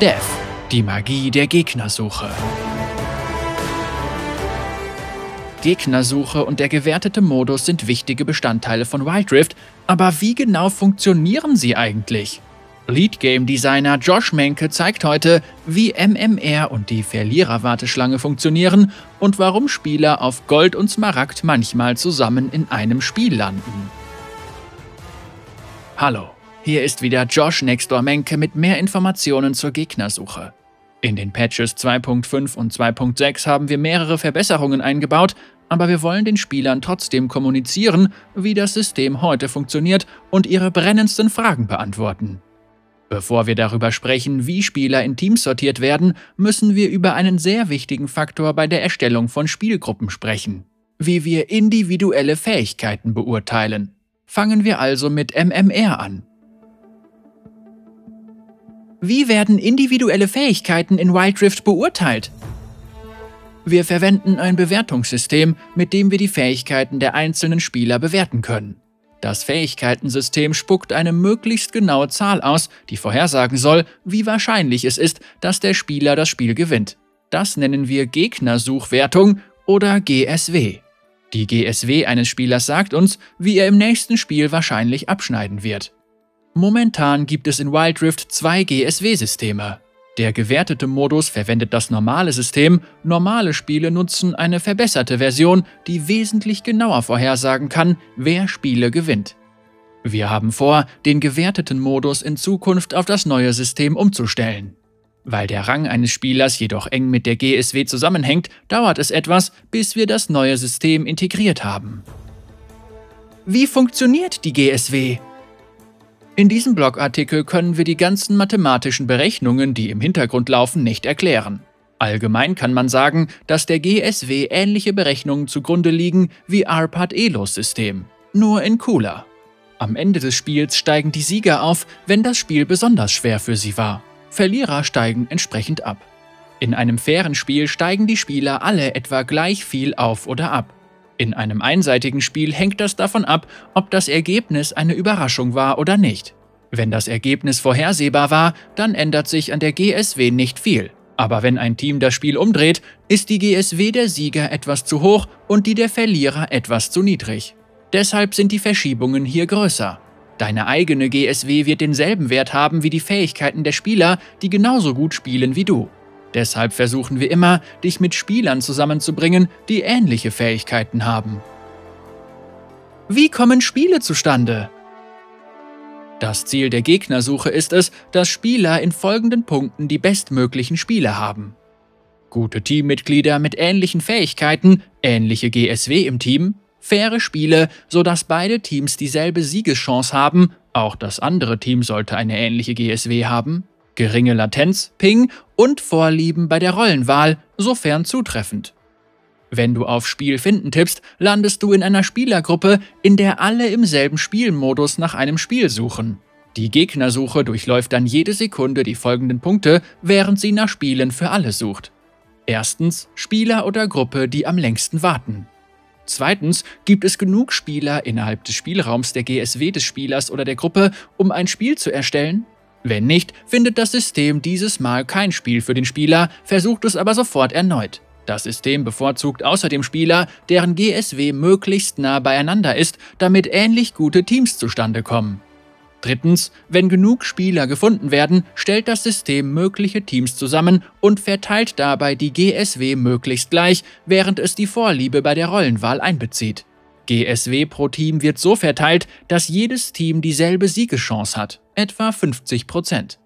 Death, die Magie der Gegnersuche. Gegnersuche und der gewertete Modus sind wichtige Bestandteile von Wild Rift, aber wie genau funktionieren sie eigentlich? Lead Game Designer Josh Menke zeigt heute, wie MMR und die Verliererwarteschlange funktionieren und warum Spieler auf Gold und Smaragd manchmal zusammen in einem Spiel landen. Hallo, hier ist wieder Josh Nextdoor Menke mit mehr Informationen zur Gegnersuche. In den Patches 2.5 und 2.6 haben wir mehrere Verbesserungen eingebaut, aber wir wollen den Spielern trotzdem kommunizieren, wie das System heute funktioniert und ihre brennendsten Fragen beantworten. Bevor wir darüber sprechen, wie Spieler in Teams sortiert werden, müssen wir über einen sehr wichtigen Faktor bei der Erstellung von Spielgruppen sprechen. Wie wir individuelle Fähigkeiten beurteilen. Fangen wir also mit MMR an. Wie werden individuelle Fähigkeiten in Wild Rift beurteilt? Wir verwenden ein Bewertungssystem, mit dem wir die Fähigkeiten der einzelnen Spieler bewerten können. Das Fähigkeitensystem spuckt eine möglichst genaue Zahl aus, die vorhersagen soll, wie wahrscheinlich es ist, dass der Spieler das Spiel gewinnt. Das nennen wir Gegnersuchwertung oder GSW. Die GSW eines Spielers sagt uns, wie er im nächsten Spiel wahrscheinlich abschneiden wird. Momentan gibt es in Wild Rift zwei GSW-Systeme. Der gewertete Modus verwendet das normale System, normale Spiele nutzen eine verbesserte Version, die wesentlich genauer vorhersagen kann, wer Spiele gewinnt. Wir haben vor, den gewerteten Modus in Zukunft auf das neue System umzustellen. Weil der Rang eines Spielers jedoch eng mit der GSW zusammenhängt, dauert es etwas, bis wir das neue System integriert haben. Wie funktioniert die GSW? In diesem Blogartikel können wir die ganzen mathematischen Berechnungen, die im Hintergrund laufen, nicht erklären. Allgemein kann man sagen, dass der GSW ähnliche Berechnungen zugrunde liegen wie Arpad-Elos System, nur in cooler. Am Ende des Spiels steigen die Sieger auf, wenn das Spiel besonders schwer für sie war. Verlierer steigen entsprechend ab. In einem fairen Spiel steigen die Spieler alle etwa gleich viel auf oder ab. In einem einseitigen Spiel hängt das davon ab, ob das Ergebnis eine Überraschung war oder nicht. Wenn das Ergebnis vorhersehbar war, dann ändert sich an der GSW nicht viel. Aber wenn ein Team das Spiel umdreht, ist die GSW der Sieger etwas zu hoch und die der Verlierer etwas zu niedrig. Deshalb sind die Verschiebungen hier größer. Deine eigene GSW wird denselben Wert haben wie die Fähigkeiten der Spieler, die genauso gut spielen wie du. Deshalb versuchen wir immer, dich mit Spielern zusammenzubringen, die ähnliche Fähigkeiten haben. Wie kommen Spiele zustande? Das Ziel der Gegnersuche ist es, dass Spieler in folgenden Punkten die bestmöglichen Spiele haben. Gute Teammitglieder mit ähnlichen Fähigkeiten, ähnliche GSW im Team, faire Spiele, sodass beide Teams dieselbe Siegeschance haben, auch das andere Team sollte eine ähnliche GSW haben, geringe Latenz, Ping und Vorlieben bei der Rollenwahl, sofern zutreffend. Wenn du auf Spiel finden tippst, landest du in einer Spielergruppe, in der alle im selben Spielmodus nach einem Spiel suchen. Die Gegnersuche durchläuft dann jede Sekunde die folgenden Punkte, während sie nach Spielen für alle sucht. Erstens Spieler oder Gruppe, die am längsten warten. Zweitens gibt es genug Spieler innerhalb des Spielraums der GSW des Spielers oder der Gruppe, um ein Spiel zu erstellen? Wenn nicht, findet das System dieses Mal kein Spiel für den Spieler, versucht es aber sofort erneut. Das System bevorzugt außerdem Spieler, deren GSW möglichst nah beieinander ist, damit ähnlich gute Teams zustande kommen. Drittens, wenn genug Spieler gefunden werden, stellt das System mögliche Teams zusammen und verteilt dabei die GSW möglichst gleich, während es die Vorliebe bei der Rollenwahl einbezieht. GSW pro Team wird so verteilt, dass jedes Team dieselbe Siegeschance hat, etwa 50 Prozent.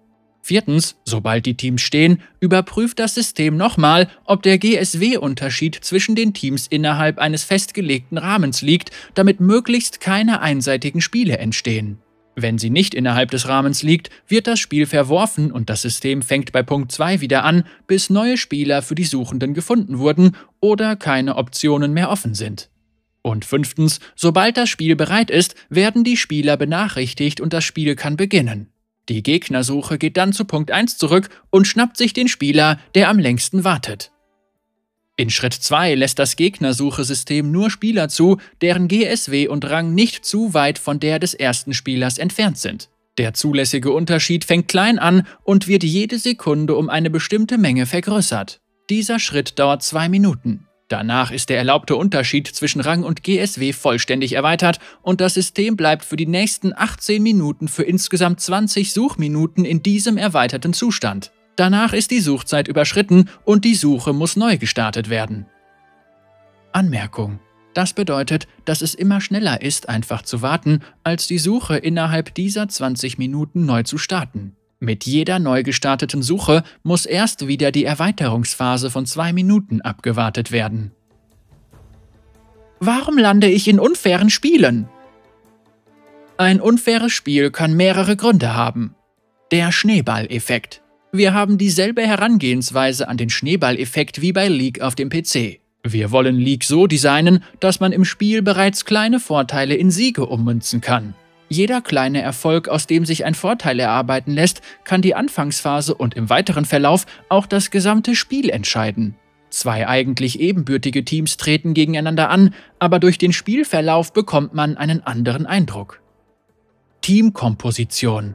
Viertens, sobald die Teams stehen, überprüft das System nochmal, ob der GSW-Unterschied zwischen den Teams innerhalb eines festgelegten Rahmens liegt, damit möglichst keine einseitigen Spiele entstehen. Wenn sie nicht innerhalb des Rahmens liegt, wird das Spiel verworfen und das System fängt bei Punkt 2 wieder an, bis neue Spieler für die Suchenden gefunden wurden oder keine Optionen mehr offen sind. Und fünftens, sobald das Spiel bereit ist, werden die Spieler benachrichtigt und das Spiel kann beginnen. Die Gegnersuche geht dann zu Punkt 1 zurück und schnappt sich den Spieler, der am längsten wartet. In Schritt 2 lässt das Gegnersuchesystem nur Spieler zu, deren GSW und Rang nicht zu weit von der des ersten Spielers entfernt sind. Der zulässige Unterschied fängt klein an und wird jede Sekunde um eine bestimmte Menge vergrößert. Dieser Schritt dauert zwei Minuten. Danach ist der erlaubte Unterschied zwischen Rang und GSW vollständig erweitert und das System bleibt für die nächsten 18 Minuten für insgesamt 20 Suchminuten in diesem erweiterten Zustand. Danach ist die Suchzeit überschritten und die Suche muss neu gestartet werden. Anmerkung das bedeutet, dass es immer schneller ist, einfach zu warten, als die Suche innerhalb dieser 20 Minuten neu zu starten. Mit jeder neu gestarteten Suche muss erst wieder die Erweiterungsphase von zwei Minuten abgewartet werden. Warum lande ich in unfairen Spielen? Ein unfaires Spiel kann mehrere Gründe haben. Der Schneeballeffekt. Wir haben dieselbe Herangehensweise an den Schneeballeffekt wie bei League auf dem PC. Wir wollen League so designen, dass man im Spiel bereits kleine Vorteile in Siege ummünzen kann. Jeder kleine Erfolg, aus dem sich ein Vorteil erarbeiten lässt, kann die Anfangsphase und im weiteren Verlauf auch das gesamte Spiel entscheiden. Zwei eigentlich ebenbürtige Teams treten gegeneinander an, aber durch den Spielverlauf bekommt man einen anderen Eindruck. Teamkomposition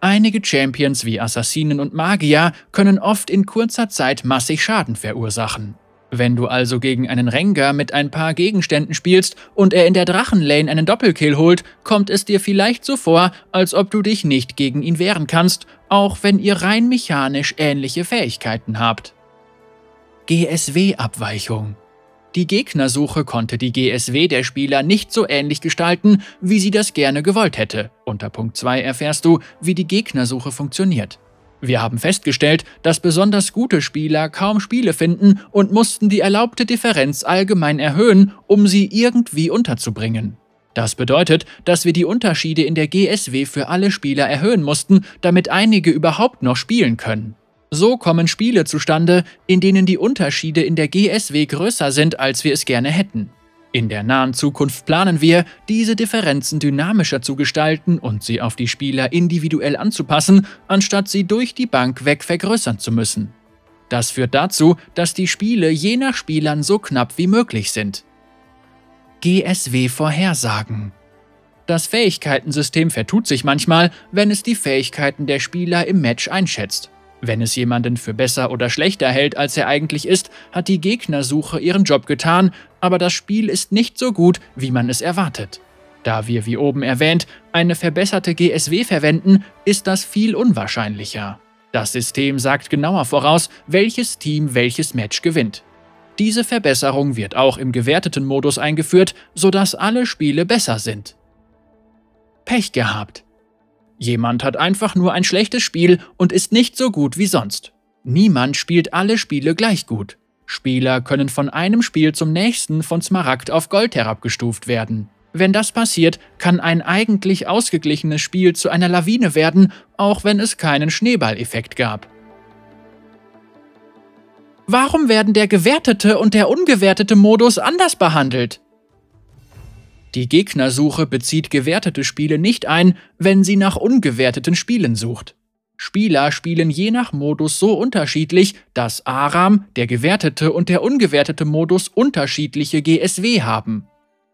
Einige Champions wie Assassinen und Magier können oft in kurzer Zeit massig Schaden verursachen. Wenn du also gegen einen Rengar mit ein paar Gegenständen spielst und er in der Drachenlane einen Doppelkill holt, kommt es dir vielleicht so vor, als ob du dich nicht gegen ihn wehren kannst, auch wenn ihr rein mechanisch ähnliche Fähigkeiten habt. GSW-Abweichung Die Gegnersuche konnte die GSW der Spieler nicht so ähnlich gestalten, wie sie das gerne gewollt hätte. Unter Punkt 2 erfährst du, wie die Gegnersuche funktioniert. Wir haben festgestellt, dass besonders gute Spieler kaum Spiele finden und mussten die erlaubte Differenz allgemein erhöhen, um sie irgendwie unterzubringen. Das bedeutet, dass wir die Unterschiede in der GSW für alle Spieler erhöhen mussten, damit einige überhaupt noch spielen können. So kommen Spiele zustande, in denen die Unterschiede in der GSW größer sind, als wir es gerne hätten. In der nahen Zukunft planen wir, diese Differenzen dynamischer zu gestalten und sie auf die Spieler individuell anzupassen, anstatt sie durch die Bank weg vergrößern zu müssen. Das führt dazu, dass die Spiele je nach Spielern so knapp wie möglich sind. GSW-Vorhersagen Das Fähigkeitensystem vertut sich manchmal, wenn es die Fähigkeiten der Spieler im Match einschätzt. Wenn es jemanden für besser oder schlechter hält, als er eigentlich ist, hat die Gegnersuche ihren Job getan, aber das Spiel ist nicht so gut, wie man es erwartet. Da wir, wie oben erwähnt, eine verbesserte GSW verwenden, ist das viel unwahrscheinlicher. Das System sagt genauer voraus, welches Team welches Match gewinnt. Diese Verbesserung wird auch im gewerteten Modus eingeführt, sodass alle Spiele besser sind. Pech gehabt. Jemand hat einfach nur ein schlechtes Spiel und ist nicht so gut wie sonst. Niemand spielt alle Spiele gleich gut. Spieler können von einem Spiel zum nächsten von Smaragd auf Gold herabgestuft werden. Wenn das passiert, kann ein eigentlich ausgeglichenes Spiel zu einer Lawine werden, auch wenn es keinen Schneeballeffekt gab. Warum werden der gewertete und der ungewertete Modus anders behandelt? Die Gegnersuche bezieht gewertete Spiele nicht ein, wenn sie nach ungewerteten Spielen sucht. Spieler spielen je nach Modus so unterschiedlich, dass Aram, der gewertete und der ungewertete Modus unterschiedliche GSW haben.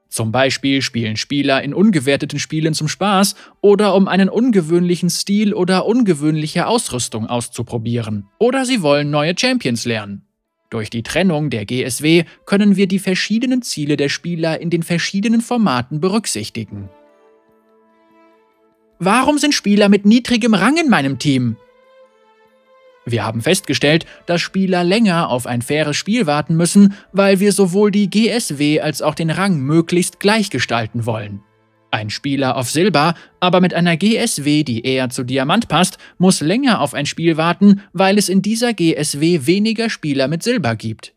Zum Beispiel spielen Spieler in ungewerteten Spielen zum Spaß oder um einen ungewöhnlichen Stil oder ungewöhnliche Ausrüstung auszuprobieren. Oder sie wollen neue Champions lernen. Durch die Trennung der GSW können wir die verschiedenen Ziele der Spieler in den verschiedenen Formaten berücksichtigen. Warum sind Spieler mit niedrigem Rang in meinem Team? Wir haben festgestellt, dass Spieler länger auf ein faires Spiel warten müssen, weil wir sowohl die GSW als auch den Rang möglichst gleich gestalten wollen. Ein Spieler auf Silber, aber mit einer GSW, die eher zu Diamant passt, muss länger auf ein Spiel warten, weil es in dieser GSW weniger Spieler mit Silber gibt.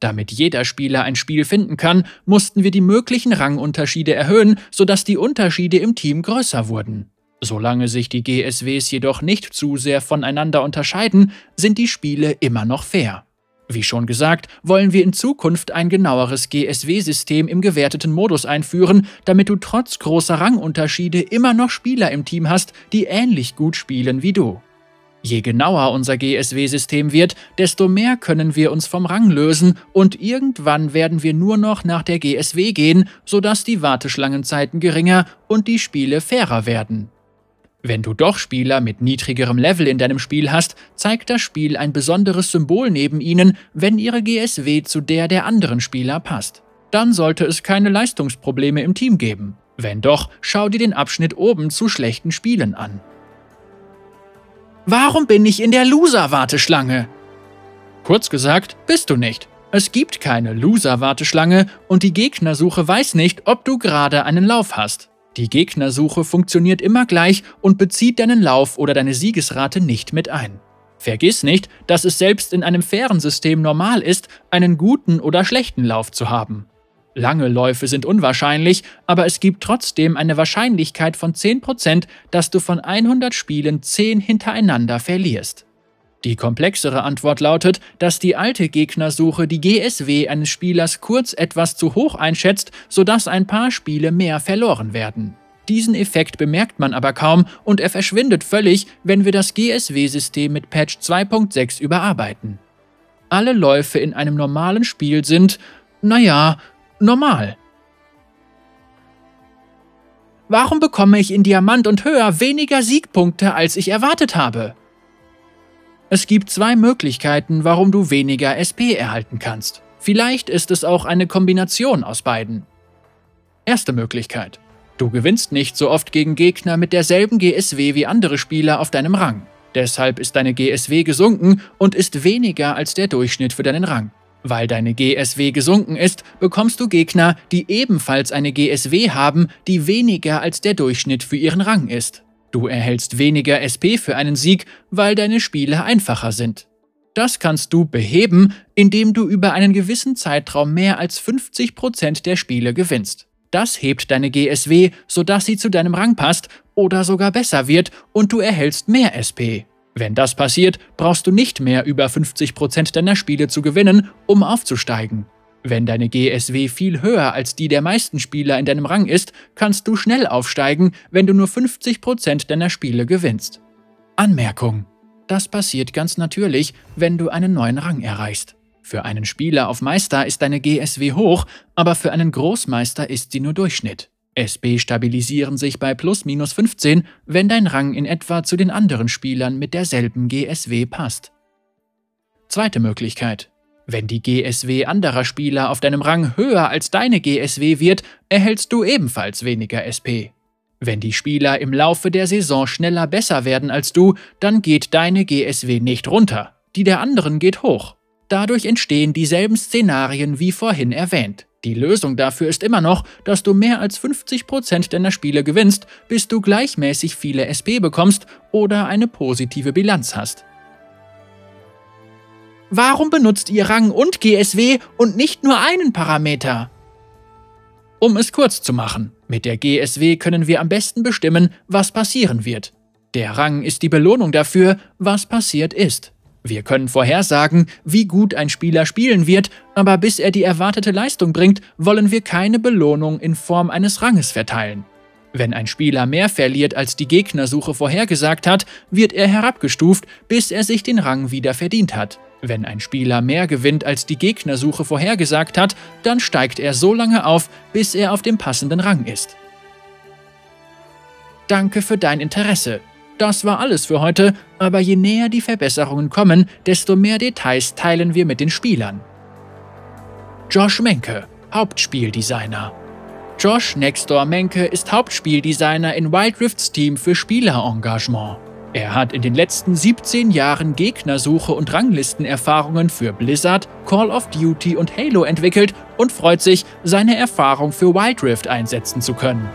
Damit jeder Spieler ein Spiel finden kann, mussten wir die möglichen Rangunterschiede erhöhen, sodass die Unterschiede im Team größer wurden. Solange sich die GSWs jedoch nicht zu sehr voneinander unterscheiden, sind die Spiele immer noch fair. Wie schon gesagt, wollen wir in Zukunft ein genaueres GSW-System im gewerteten Modus einführen, damit du trotz großer Rangunterschiede immer noch Spieler im Team hast, die ähnlich gut spielen wie du. Je genauer unser GSW-System wird, desto mehr können wir uns vom Rang lösen und irgendwann werden wir nur noch nach der GSW gehen, sodass die Warteschlangenzeiten geringer und die Spiele fairer werden. Wenn du doch Spieler mit niedrigerem Level in deinem Spiel hast, zeigt das Spiel ein besonderes Symbol neben ihnen, wenn ihre GSW zu der der anderen Spieler passt. Dann sollte es keine Leistungsprobleme im Team geben. Wenn doch, schau dir den Abschnitt oben zu schlechten Spielen an. Warum bin ich in der Loser-Warteschlange? Kurz gesagt, bist du nicht. Es gibt keine Loser-Warteschlange und die Gegnersuche weiß nicht, ob du gerade einen Lauf hast. Die Gegnersuche funktioniert immer gleich und bezieht deinen Lauf oder deine Siegesrate nicht mit ein. Vergiss nicht, dass es selbst in einem fairen System normal ist, einen guten oder schlechten Lauf zu haben. Lange Läufe sind unwahrscheinlich, aber es gibt trotzdem eine Wahrscheinlichkeit von 10%, dass du von 100 Spielen 10 hintereinander verlierst. Die komplexere Antwort lautet, dass die alte Gegnersuche die GSW eines Spielers kurz etwas zu hoch einschätzt, sodass ein paar Spiele mehr verloren werden. Diesen Effekt bemerkt man aber kaum und er verschwindet völlig, wenn wir das GSW-System mit Patch 2.6 überarbeiten. Alle Läufe in einem normalen Spiel sind, naja, normal. Warum bekomme ich in Diamant und höher weniger Siegpunkte, als ich erwartet habe? Es gibt zwei Möglichkeiten, warum du weniger SP erhalten kannst. Vielleicht ist es auch eine Kombination aus beiden. Erste Möglichkeit. Du gewinnst nicht so oft gegen Gegner mit derselben GSW wie andere Spieler auf deinem Rang. Deshalb ist deine GSW gesunken und ist weniger als der Durchschnitt für deinen Rang. Weil deine GSW gesunken ist, bekommst du Gegner, die ebenfalls eine GSW haben, die weniger als der Durchschnitt für ihren Rang ist. Du erhältst weniger SP für einen Sieg, weil deine Spiele einfacher sind. Das kannst du beheben, indem du über einen gewissen Zeitraum mehr als 50% der Spiele gewinnst. Das hebt deine GSW, sodass sie zu deinem Rang passt oder sogar besser wird und du erhältst mehr SP. Wenn das passiert, brauchst du nicht mehr über 50% deiner Spiele zu gewinnen, um aufzusteigen. Wenn deine GSW viel höher als die der meisten Spieler in deinem Rang ist, kannst du schnell aufsteigen, wenn du nur 50% deiner Spiele gewinnst. Anmerkung. Das passiert ganz natürlich, wenn du einen neuen Rang erreichst. Für einen Spieler auf Meister ist deine GSW hoch, aber für einen Großmeister ist sie nur Durchschnitt. SB stabilisieren sich bei plus minus 15, wenn dein Rang in etwa zu den anderen Spielern mit derselben GSW passt. Zweite Möglichkeit. Wenn die GSW anderer Spieler auf deinem Rang höher als deine GSW wird, erhältst du ebenfalls weniger SP. Wenn die Spieler im Laufe der Saison schneller besser werden als du, dann geht deine GSW nicht runter, die der anderen geht hoch. Dadurch entstehen dieselben Szenarien wie vorhin erwähnt. Die Lösung dafür ist immer noch, dass du mehr als 50% deiner Spiele gewinnst, bis du gleichmäßig viele SP bekommst oder eine positive Bilanz hast. Warum benutzt ihr Rang und GSW und nicht nur einen Parameter? Um es kurz zu machen, mit der GSW können wir am besten bestimmen, was passieren wird. Der Rang ist die Belohnung dafür, was passiert ist. Wir können vorhersagen, wie gut ein Spieler spielen wird, aber bis er die erwartete Leistung bringt, wollen wir keine Belohnung in Form eines Ranges verteilen. Wenn ein Spieler mehr verliert, als die Gegnersuche vorhergesagt hat, wird er herabgestuft, bis er sich den Rang wieder verdient hat. Wenn ein Spieler mehr gewinnt, als die Gegnersuche vorhergesagt hat, dann steigt er so lange auf, bis er auf dem passenden Rang ist. Danke für dein Interesse. Das war alles für heute, aber je näher die Verbesserungen kommen, desto mehr Details teilen wir mit den Spielern. Josh Menke, Hauptspieldesigner. Josh Nextdoor Menke ist Hauptspieldesigner in Wild Rifts Team für Spielerengagement. Er hat in den letzten 17 Jahren Gegnersuche und Ranglistenerfahrungen für Blizzard, Call of Duty und Halo entwickelt und freut sich, seine Erfahrung für Wild Rift einsetzen zu können.